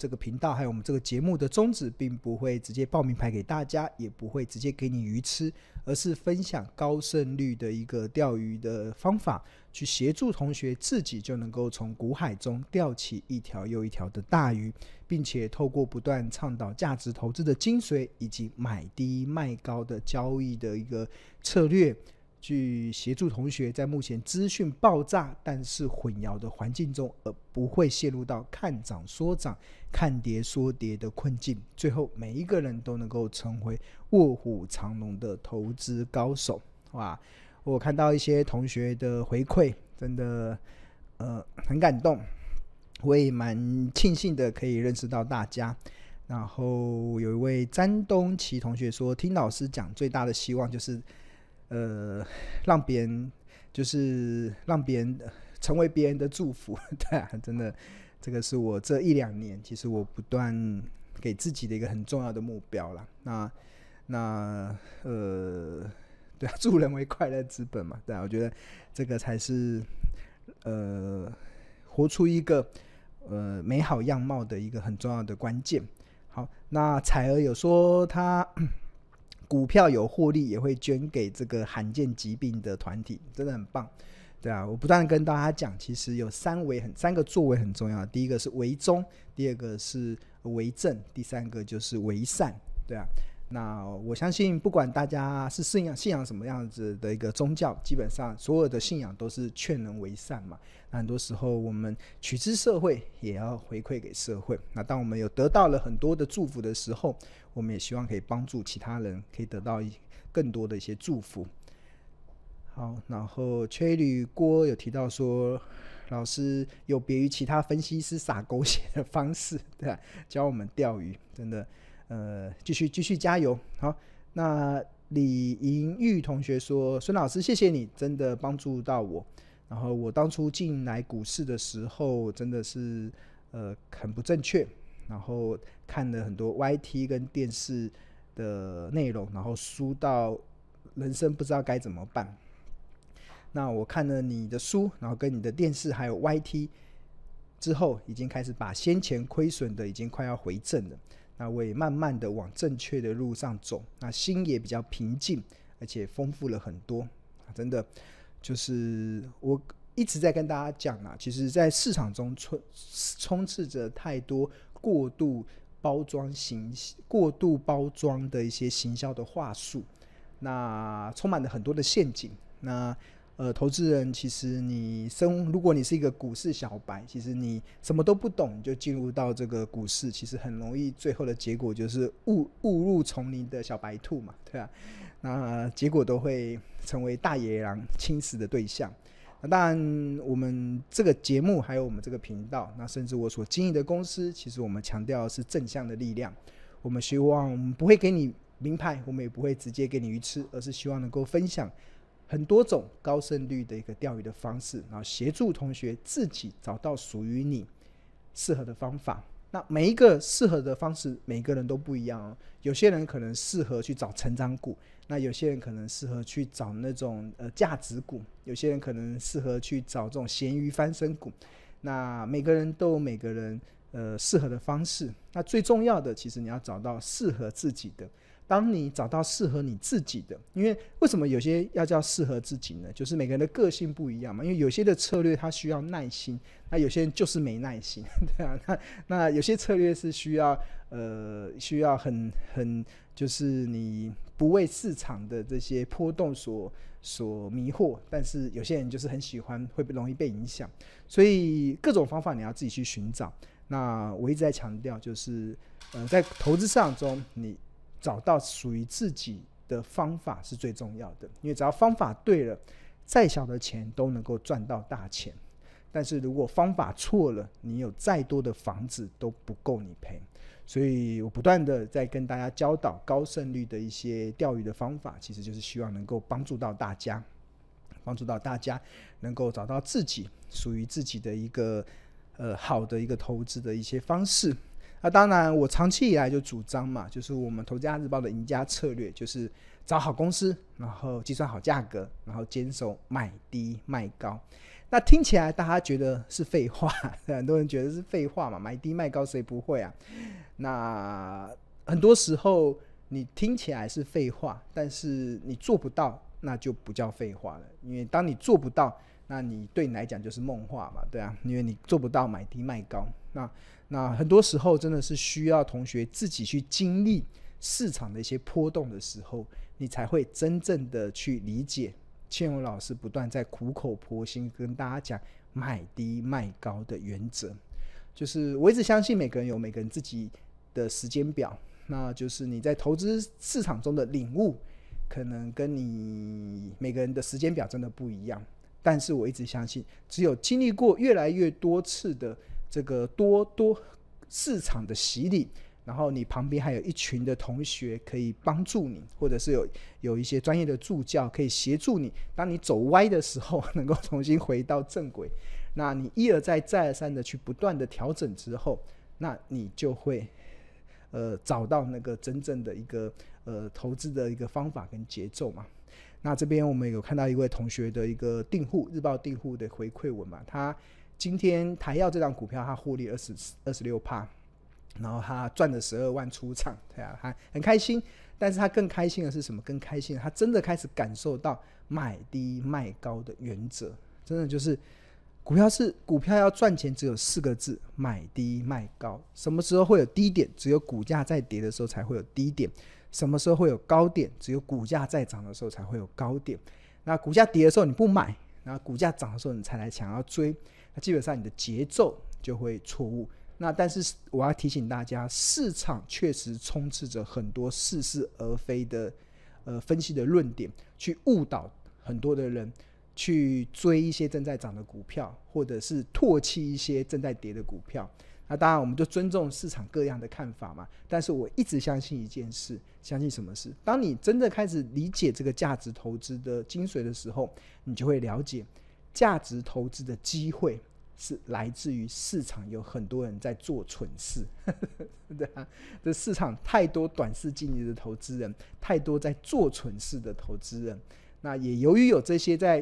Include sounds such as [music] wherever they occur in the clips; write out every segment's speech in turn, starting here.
这个频道还有我们这个节目的宗旨，并不会直接报名牌给大家，也不会直接给你鱼吃，而是分享高胜率的一个钓鱼的方法，去协助同学自己就能够从股海中钓起一条又一条的大鱼，并且透过不断倡导价值投资的精髓，以及买低卖高的交易的一个策略。去协助同学在目前资讯爆炸但是混淆的环境中，而不会陷入到看涨说涨、看跌说跌的困境。最后，每一个人都能够成为卧虎藏龙的投资高手。哇！我看到一些同学的回馈，真的呃很感动。我也蛮庆幸的可以认识到大家。然后有一位詹东奇同学说，听老师讲，最大的希望就是。呃，让别人就是让别人成为别人的祝福，[laughs] 对啊，真的，这个是我这一两年其实我不断给自己的一个很重要的目标了。那那呃，对啊，[laughs] 助人为快乐之本嘛，对啊，我觉得这个才是呃活出一个呃美好样貌的一个很重要的关键。好，那彩儿有说他。股票有获利，也会捐给这个罕见疾病的团体，真的很棒，对啊，我不断跟大家讲，其实有三维很三个作为很重要，第一个是为中，第二个是为正，第三个就是为善，对啊。那我相信，不管大家是信仰信仰什么样子的一个宗教，基本上所有的信仰都是劝人为善嘛。那很多时候，我们取之社会，也要回馈给社会。那当我们有得到了很多的祝福的时候，我们也希望可以帮助其他人，可以得到更多的一些祝福。好，然后崔旅郭有提到说，老师有别于其他分析师撒狗血的方式，对吧？教我们钓鱼，真的。呃，继续继续加油，好。那李银玉同学说：“孙老师，谢谢你，真的帮助到我。然后我当初进来股市的时候，真的是呃很不正确，然后看了很多 YT 跟电视的内容，然后输到人生不知道该怎么办。那我看了你的书，然后跟你的电视还有 YT 之后，已经开始把先前亏损的已经快要回正了。”那我也慢慢的往正确的路上走，那心也比较平静，而且丰富了很多。真的，就是我一直在跟大家讲啊，其实，在市场中充充斥着太多过度包装行过度包装的一些行销的话术，那充满了很多的陷阱。那呃，投资人其实你生，如果你是一个股市小白，其实你什么都不懂，就进入到这个股市，其实很容易，最后的结果就是误误入丛林的小白兔嘛，对吧？那结果都会成为大野狼侵蚀的对象。那当然，我们这个节目还有我们这个频道，那甚至我所经营的公司，其实我们强调是正向的力量。我们希望不会给你名牌，我们也不会直接给你鱼吃，而是希望能够分享。很多种高胜率的一个钓鱼的方式，然后协助同学自己找到属于你适合的方法。那每一个适合的方式，每个人都不一样哦。有些人可能适合去找成长股，那有些人可能适合去找那种呃价值股，有些人可能适合去找这种咸鱼翻身股。那每个人都有每个人呃适合的方式。那最重要的，其实你要找到适合自己的。当你找到适合你自己的，因为为什么有些要叫适合自己呢？就是每个人的个性不一样嘛。因为有些的策略它需要耐心，那有些人就是没耐心，[laughs] 对啊。那那有些策略是需要呃需要很很就是你不为市场的这些波动所所迷惑，但是有些人就是很喜欢，会容易被影响。所以各种方法你要自己去寻找。那我一直在强调，就是呃在投资市场中你。找到属于自己的方法是最重要的，因为只要方法对了，再小的钱都能够赚到大钱。但是如果方法错了，你有再多的房子都不够你赔。所以我不断的在跟大家教导高胜率的一些钓鱼的方法，其实就是希望能够帮助到大家，帮助到大家能够找到自己属于自己的一个呃好的一个投资的一些方式。那当然，我长期以来就主张嘛，就是我们《投资家日报》的赢家策略，就是找好公司，然后计算好价格，然后坚守买低卖高。那听起来大家觉得是废话，[laughs] 很多人觉得是废话嘛，买低卖高谁不会啊？那很多时候你听起来是废话，但是你做不到，那就不叫废话了。因为当你做不到，那你对你来讲就是梦话嘛，对啊，因为你做不到买低卖高。那那很多时候真的是需要同学自己去经历市场的一些波动的时候，你才会真正的去理解。千勇老师不断在苦口婆心跟大家讲买低卖高的原则，就是我一直相信每个人有每个人自己的时间表，那就是你在投资市场中的领悟，可能跟你每个人的时间表真的不一样。但是我一直相信，只有经历过越来越多次的这个多多市场的洗礼。然后你旁边还有一群的同学可以帮助你，或者是有有一些专业的助教可以协助你。当你走歪的时候，能够重新回到正轨。那你一而再、再而三的去不断的调整之后，那你就会呃找到那个真正的一个呃投资的一个方法跟节奏嘛。那这边我们有看到一位同学的一个订户日报订户的回馈文嘛，他今天台耀这张股票他获利二十二十六帕。然后他赚了十二万出场，对啊，他很开心。但是他更开心的是什么？更开心，他真的开始感受到买低卖高的原则。真的就是股票是股票要赚钱，只有四个字：买低卖高。什么时候会有低点？只有股价在跌的时候才会有低点。什么时候会有高点？只有股价在涨的时候才会有高点。那股价跌的时候你不买，然后股价涨的时候你才来想要追，那基本上你的节奏就会错误。那但是我要提醒大家，市场确实充斥着很多似是而非的，呃，分析的论点，去误导很多的人去追一些正在涨的股票，或者是唾弃一些正在跌的股票。那当然，我们就尊重市场各样的看法嘛。但是我一直相信一件事，相信什么事？当你真的开始理解这个价值投资的精髓的时候，你就会了解价值投资的机会。是来自于市场有很多人在做蠢事，[laughs] 对啊，这市场太多短视近利的投资人，太多在做蠢事的投资人。那也由于有这些在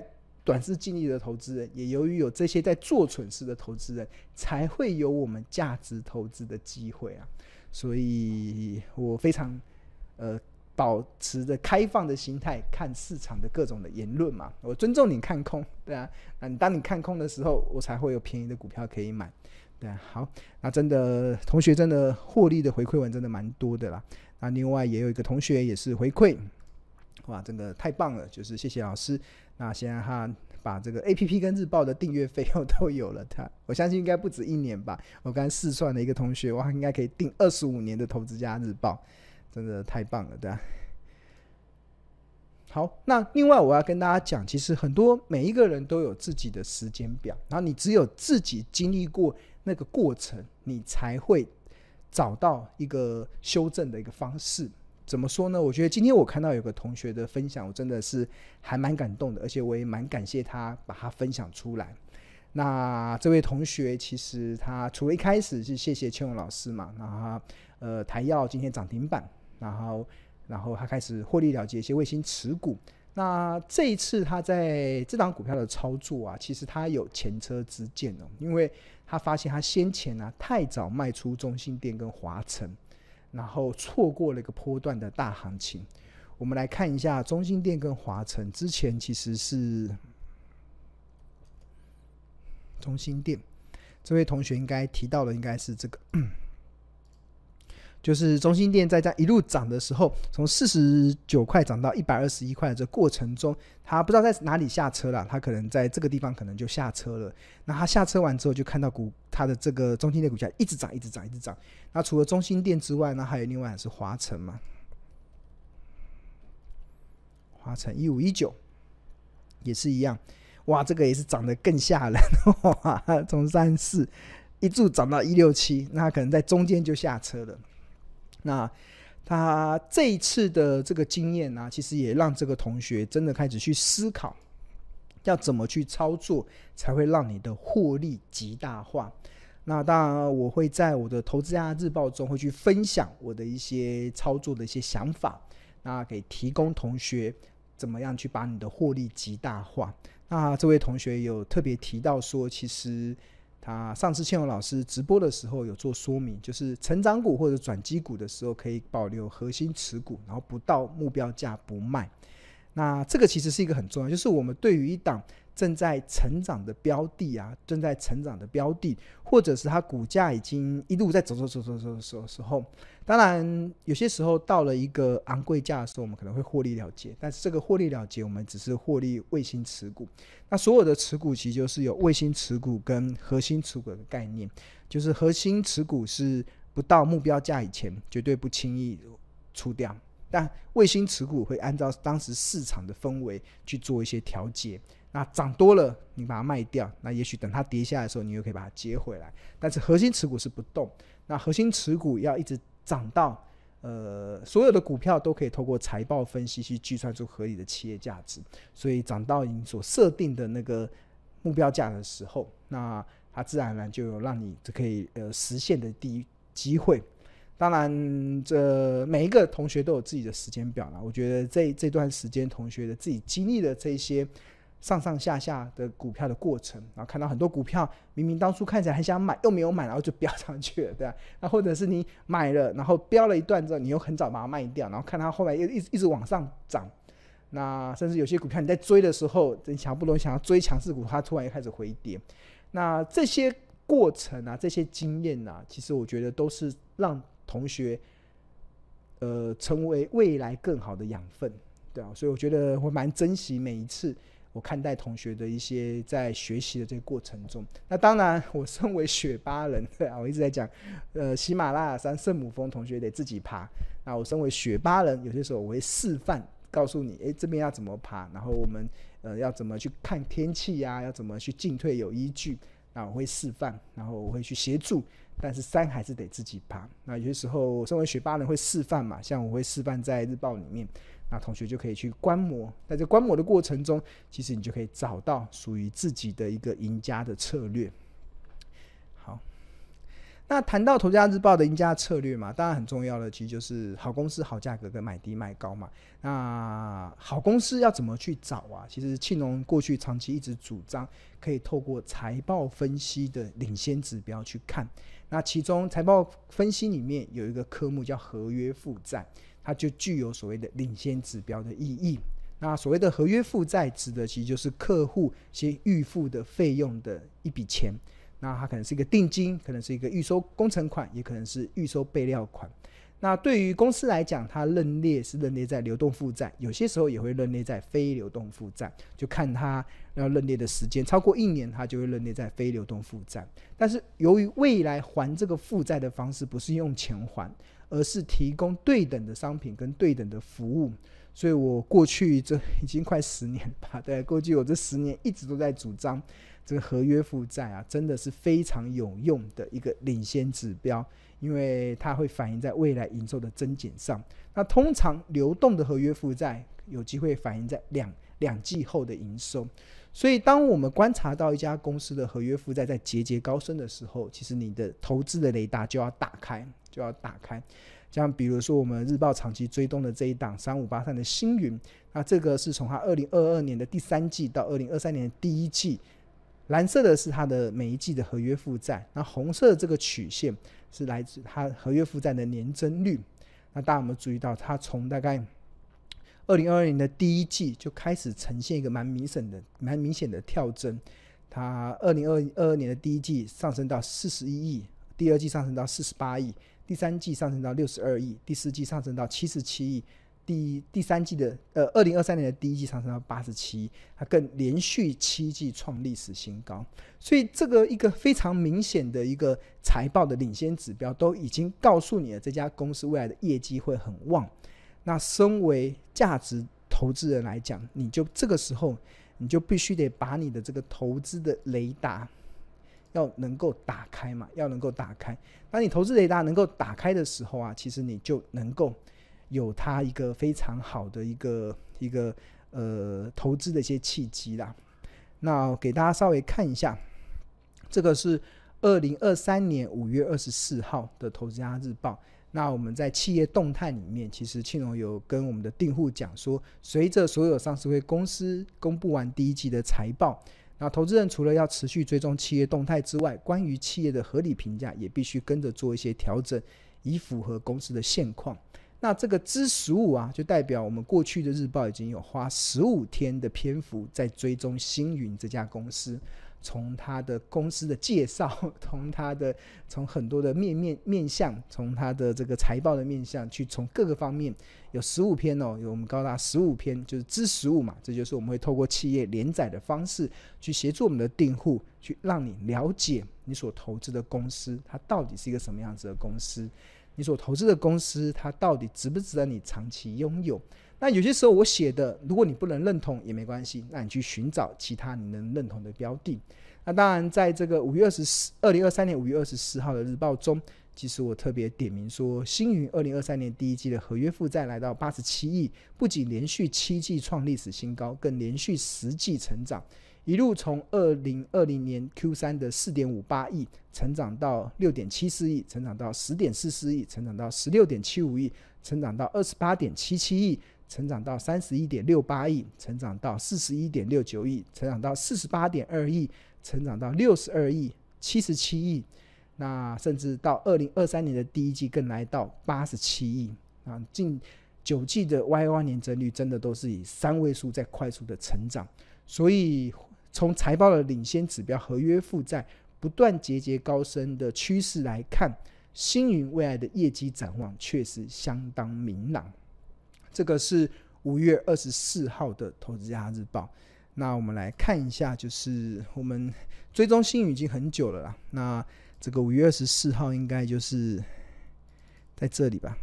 短视尽力的投资人，也由于有这些在做蠢事的投资人，才会有我们价值投资的机会啊。所以我非常呃。保持着开放的心态看市场的各种的言论嘛，我尊重你看空，对啊，那你当你看空的时候，我才会有便宜的股票可以买，对啊，好，那真的同学真的获利的回馈文真的蛮多的啦，那另外也有一个同学也是回馈，哇，真的太棒了，就是谢谢老师，那现在他把这个 APP 跟日报的订阅费用都有了，他 [laughs] 我相信应该不止一年吧，我刚才试算了一个同学，哇，应该可以订二十五年的投资家日报。真的太棒了，对吧？好，那另外我要跟大家讲，其实很多每一个人都有自己的时间表，然后你只有自己经历过那个过程，你才会找到一个修正的一个方式。怎么说呢？我觉得今天我看到有个同学的分享，我真的是还蛮感动的，而且我也蛮感谢他把它分享出来。那这位同学其实他除了一开始是谢谢千勇老师嘛，然后呃台耀今天涨停板。然后，然后他开始获利了结一些卫星持股。那这一次他在这档股票的操作啊，其实他有前车之鉴哦，因为他发现他先前呢、太早卖出中兴电跟华城，然后错过了一个波段的大行情。我们来看一下中心店跟华城之前其实是中心店，这位同学应该提到的应该是这个。就是中心电在这样一路涨的时候，从四十九块涨到一百二十一块的这过程中，他不知道在哪里下车了，他可能在这个地方可能就下车了。那他下车完之后，就看到股他的这个中兴电股价一直涨，一直涨，一直涨。那除了中心电之外，那还有另外是华晨嘛？华城一五一九也是一样，哇，这个也是涨得更吓人，哇，从三四一柱涨到一六七，那他可能在中间就下车了。那他这一次的这个经验呢、其实也让这个同学真的开始去思考，要怎么去操作才会让你的获利极大化。那当然，我会在我的投资家日报中会去分享我的一些操作的一些想法，那给提供同学怎么样去把你的获利极大化。那这位同学有特别提到说，其实啊上次倩文老师直播的时候有做说明，就是成长股或者转机股的时候可以保留核心持股，然后不到目标价不卖。那这个其实是一个很重要，就是我们对于一档。正在成长的标的啊，正在成长的标的，或者是它股价已经一路在走走走走走走的时候，当然有些时候到了一个昂贵价的时候，我们可能会获利了结。但是这个获利了结，我们只是获利卫星持股。那所有的持股其实就是有卫星持股跟核心持股的概念，就是核心持股是不到目标价以前绝对不轻易出掉，但卫星持股会按照当时市场的氛围去做一些调节。那涨多了，你把它卖掉，那也许等它跌下来的时候，你又可以把它接回来。但是核心持股是不动，那核心持股要一直涨到，呃，所有的股票都可以透过财报分析去计算出合理的企业价值，所以涨到你所设定的那个目标价的时候，那它自然而然就有让你可以呃实现的第一机会。当然，这每一个同学都有自己的时间表了。我觉得这这段时间同学的自己经历的这些。上上下下的股票的过程，然后看到很多股票明明当初看起来很想买，又没有买，然后就飙上去了，对吧？那或者是你买了，然后飙了一段之后，你又很早把它卖掉，然后看它后来又一直一直往上涨。那甚至有些股票你在追的时候，你想不容易想要追强势股，它突然又开始回跌。那这些过程啊，这些经验啊，其实我觉得都是让同学呃成为未来更好的养分，对啊。所以我觉得我蛮珍惜每一次。我看待同学的一些在学习的这个过程中，那当然，我身为雪巴人，啊，我一直在讲，呃，喜马拉雅山圣母峰同学得自己爬。那我身为雪巴人，有些时候我会示范，告诉你，诶，这边要怎么爬，然后我们呃要怎么去看天气呀，要怎么去进退有依据。那我会示范，然后我会去协助，但是山还是得自己爬。那有些时候，身为雪巴人会示范嘛，像我会示范在日报里面。那同学就可以去观摩，在这观摩的过程中，其实你就可以找到属于自己的一个赢家的策略。好，那谈到《投家日报》的赢家策略嘛，当然很重要的，其实就是好公司、好价格跟买低卖高嘛。那好公司要怎么去找啊？其实庆农过去长期一直主张，可以透过财报分析的领先指标去看。那其中财报分析里面有一个科目叫合约负债。它就具有所谓的领先指标的意义。那所谓的合约负债，指的其实就是客户先预付的费用的一笔钱。那它可能是一个定金，可能是一个预收工程款，也可能是预收备料款。那对于公司来讲，它认列是认列在流动负债，有些时候也会认列在非流动负债，就看它要认列的时间超过一年，它就会认列在非流动负债。但是由于未来还这个负债的方式不是用钱还。而是提供对等的商品跟对等的服务，所以我过去这已经快十年吧，对，过去我这十年一直都在主张这个合约负债啊，真的是非常有用的一个领先指标，因为它会反映在未来营收的增减上。那通常流动的合约负债有机会反映在两两季后的营收，所以当我们观察到一家公司的合约负债在节节高升的时候，其实你的投资的雷达就要打开。就要打开，像比如说我们日报长期追踪的这一档三五八三的星云，那这个是从它二零二二年的第三季到二零二三年的第一季，蓝色的是它的每一季的合约负债，那红色的这个曲线是来自它合约负债的年增率。那大家有没有注意到，它从大概二零二二年的第一季就开始呈现一个蛮明显的、蛮明显的跳增，它二零二二年的第一季上升到四十一亿，第二季上升到四十八亿。第三季上升到六十二亿，第四季上升到七十七亿，第第三季的呃二零二三年的第一季上升到八十七亿，它更连续七季创历史新高。所以这个一个非常明显的一个财报的领先指标，都已经告诉你了这家公司未来的业绩会很旺。那身为价值投资人来讲，你就这个时候你就必须得把你的这个投资的雷达。要能够打开嘛，要能够打开。当你投资雷达能够打开的时候啊，其实你就能够有它一个非常好的一个一个呃投资的一些契机啦。那给大家稍微看一下，这个是二零二三年五月二十四号的《投资家日报》。那我们在企业动态里面，其实庆荣有跟我们的订户讲说，随着所有上市会公司公布完第一季的财报，那投资人除了要持续追踪企业动态之外，关于企业的合理评价也必须跟着做一些调整，以符合公司的现况。那这个之十五啊，就代表我们过去的日报已经有花十五天的篇幅在追踪星云这家公司。从他的公司的介绍，[laughs] 从他的从很多的面面面向，从他的这个财报的面向，去从各个方面有十五篇哦，有我们高达十五篇，就是知十五嘛，这就是我们会透过企业连载的方式去协助我们的订户，去让你了解你所投资的公司，它到底是一个什么样子的公司，你所投资的公司，它到底值不值得你长期拥有。那有些时候我写的，如果你不能认同也没关系，那你去寻找其他你能认同的标的。那当然，在这个五月二十四，二零二三年五月二十四号的日报中，其实我特别点名说，星云二零二三年第一季的合约负债来到八十七亿，不仅连续七季创历史新高，更连续十季成长，一路从二零二零年 Q 三的四点五八亿，成长到六点七四亿，成长到十点四四亿，成长到十六点七五亿，成长到二十八点七七亿。成长到三十一点六八亿，成长到四十一点六九亿，成长到四十八点二亿，成长到六十二亿、七十七亿，那甚至到二零二三年的第一季更来到八十七亿啊！近九季的 YoY 年增率真的都是以三位数在快速的成长，所以从财报的领先指标合约负债不断节节高升的趋势来看，星云未来的业绩展望确实相当明朗。这个是五月二十四号的《投资家日报》。那我们来看一下，就是我们追踪星云已经很久了啦。那这个五月二十四号应该就是在这里吧？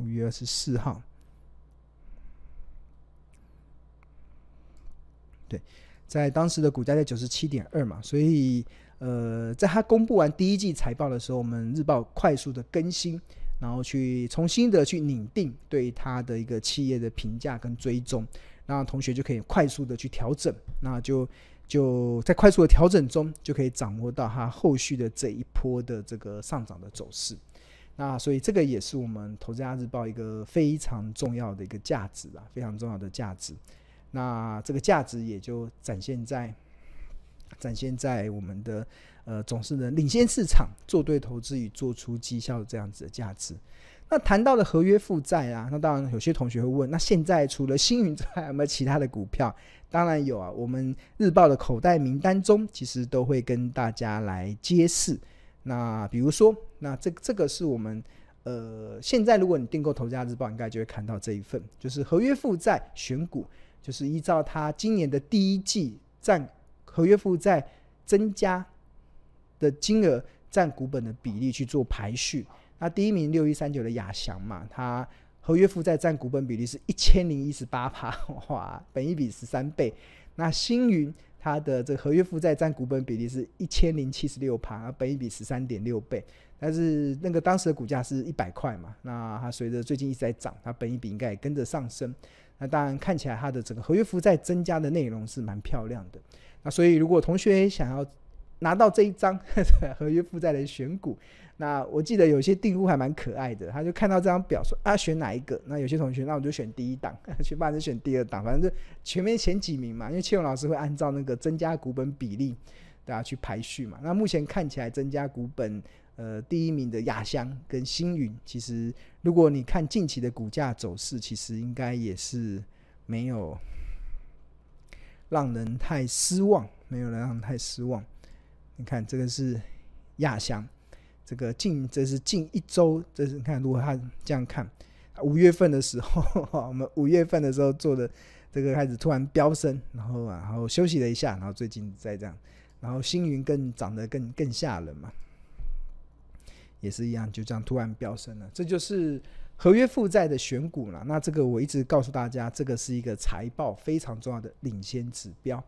五月二十四号，对，在当时的股价在九十七点二嘛，所以呃，在他公布完第一季财报的时候，我们日报快速的更新。然后去重新的去拟定对他的一个企业的评价跟追踪，那同学就可以快速的去调整，那就就在快速的调整中就可以掌握到它后续的这一波的这个上涨的走势。那所以这个也是我们投资家日报一个非常重要的一个价值啊，非常重要的价值。那这个价值也就展现在展现在我们的。呃，总是能领先市场，做对投资与做出绩效这样子的价值。那谈到的合约负债啊，那当然有些同学会问，那现在除了星云之外，[laughs] 有没有其他的股票？当然有啊，我们日报的口袋名单中，其实都会跟大家来揭示。那比如说，那这这个是我们呃，现在如果你订购投家日报，应该就会看到这一份，就是合约负债选股，就是依照它今年的第一季占合约负债增加。的金额占股本的比例去做排序，那第一名六一三九的亚翔嘛，它合约负债占股本比例是一千零一十八趴，哇，本一比十三倍。那星云它的这个合约负债占股本比例是一千零七十六趴，本一比十三点六倍。但是那个当时的股价是一百块嘛，那它随着最近一直在涨，它本一比应该也跟着上升。那当然看起来它的整个合约负债增加的内容是蛮漂亮的。那所以如果同学想要，拿到这一张 [laughs] 合约负债的选股，那我记得有些订户还蛮可爱的，他就看到这张表说啊，选哪一个？那有些同学，那我就选第一档，[laughs] 学霸就选第二档，反正就前面前几名嘛。因为庆勇老师会按照那个增加股本比例，大家去排序嘛。那目前看起来增加股本呃第一名的亚香跟星云，其实如果你看近期的股价走势，其实应该也是没有让人太失望，没有人让人太失望。你看这个是亚翔，这个近这是近一周，这是你看如果他这样看，五月份的时候，我们五月份的时候做的这个开始突然飙升，然后啊，然后休息了一下，然后最近再这样，然后星云更涨得更更吓人嘛，也是一样，就这样突然飙升了，这就是合约负债的选股了。那这个我一直告诉大家，这个是一个财报非常重要的领先指标。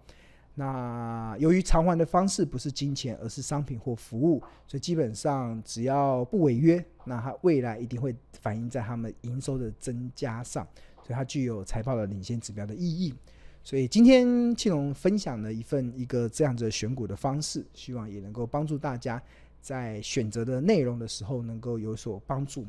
那由于偿还的方式不是金钱，而是商品或服务，所以基本上只要不违约，那它未来一定会反映在他们营收的增加上，所以它具有财报的领先指标的意义。所以今天庆隆分享了一份一个这样子选股的方式，希望也能够帮助大家在选择的内容的时候能够有所帮助。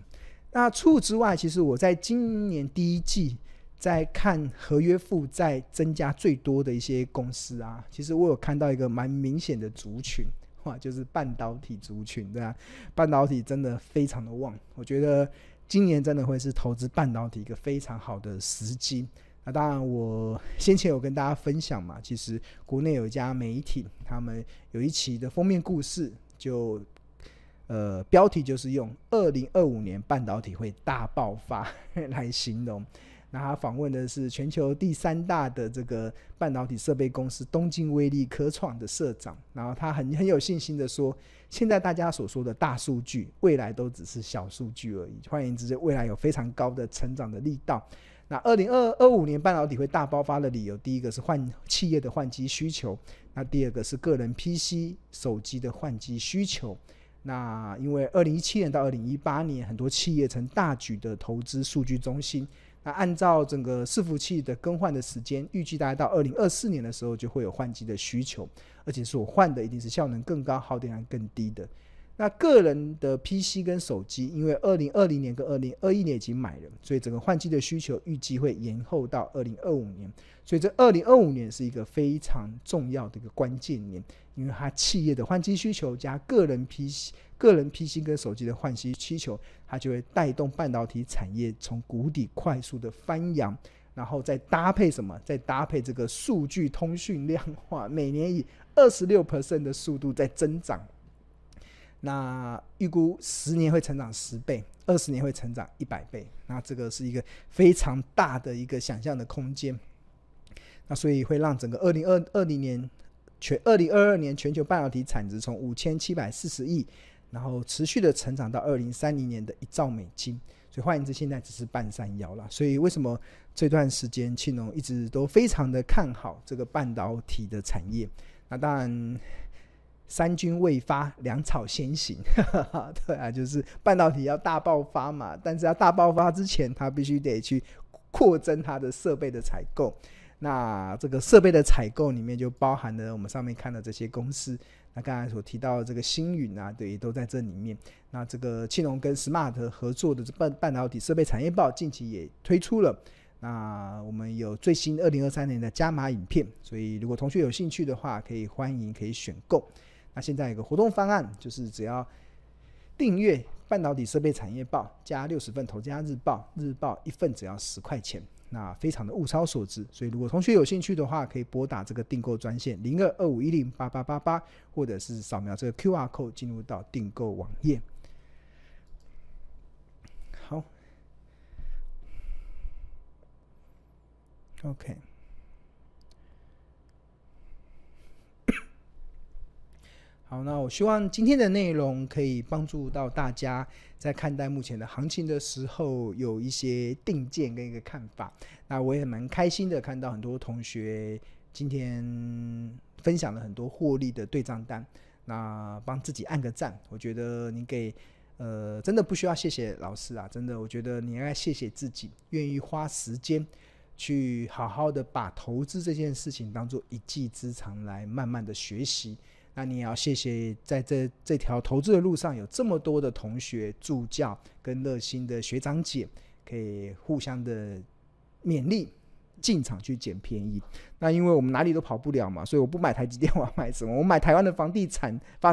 那除此之外，其实我在今年第一季在看合约负债增加最多的一些公司啊，其实我有看到一个蛮明显的族群，哇，就是半导体族群，对啊，半导体真的非常的旺，我觉得今年真的会是投资半导体一个非常好的时机。那当然，我先前有跟大家分享嘛，其实国内有一家媒体，他们有一期的封面故事就。呃，标题就是用“二零二五年半导体会大爆发” [laughs] 来形容。那他访问的是全球第三大的这个半导体设备公司东京威力科创的社长，然后他很很有信心的说：“现在大家所说的大数据，未来都只是小数据而已。换言之，未来有非常高的成长的力道。那二零二二五年半导体会大爆发的理由，第一个是换企业的换机需求，那第二个是个人 PC 手机的换机需求。”那因为二零一七年到二零一八年，很多企业曾大举的投资数据中心。那按照整个伺服器的更换的时间，预计大概到二零二四年的时候就会有换机的需求，而且所换的一定是效能更高、耗电量更低的。那个人的 PC 跟手机，因为二零二零年跟二零二一年已经买了，所以整个换机的需求预计会延后到二零二五年。所以这二零二五年是一个非常重要的一个关键年，因为它企业的换机需求加个人 PC、个人 PC 跟手机的换机需求，它就会带动半导体产业从谷底快速的翻扬，然后再搭配什么？再搭配这个数据通讯量化，每年以二十六 percent 的速度在增长。那预估十年会成长十倍，二十年会成长一百倍，那这个是一个非常大的一个想象的空间。那所以会让整个二零二二零年全二零二二年全球半导体产值从五千七百四十亿，然后持续的成长到二零三零年的一兆美金。所以换言之，现在只是半山腰了。所以为什么这段时间庆农一直都非常的看好这个半导体的产业？那当然。三军未发，粮草先行，[laughs] 对啊，就是半导体要大爆发嘛。但是要大爆发之前，它必须得去扩增它的设备的采购。那这个设备的采购里面就包含了我们上面看的这些公司。那刚才所提到的这个星云啊，对，都在这里面。那这个庆龙跟 Smart 合作的半半导体设备产业报近期也推出了。那我们有最新二零二三年的加码影片，所以如果同学有兴趣的话，可以欢迎可以选购。那现在有个活动方案，就是只要订阅半导体设备产业报加六十份投资家日报，日报一份只要十块钱，那非常的物超所值。所以如果同学有兴趣的话，可以拨打这个订购专线零二二五一零八八八八，或者是扫描这个 QR code 进入到订购网页。好，OK。好，那我希望今天的内容可以帮助到大家，在看待目前的行情的时候，有一些定见跟一个看法。那我也蛮开心的，看到很多同学今天分享了很多获利的对账单，那帮自己按个赞。我觉得你给呃，真的不需要谢谢老师啊，真的，我觉得你应该谢谢自己，愿意花时间去好好的把投资这件事情当做一技之长来慢慢的学习。那你也要谢谢，在这这条投资的路上，有这么多的同学助教跟热心的学长姐，可以互相的勉励，进场去捡便宜。那因为我们哪里都跑不了嘛，所以我不买台积电，我要买什么？我买台湾的房地产发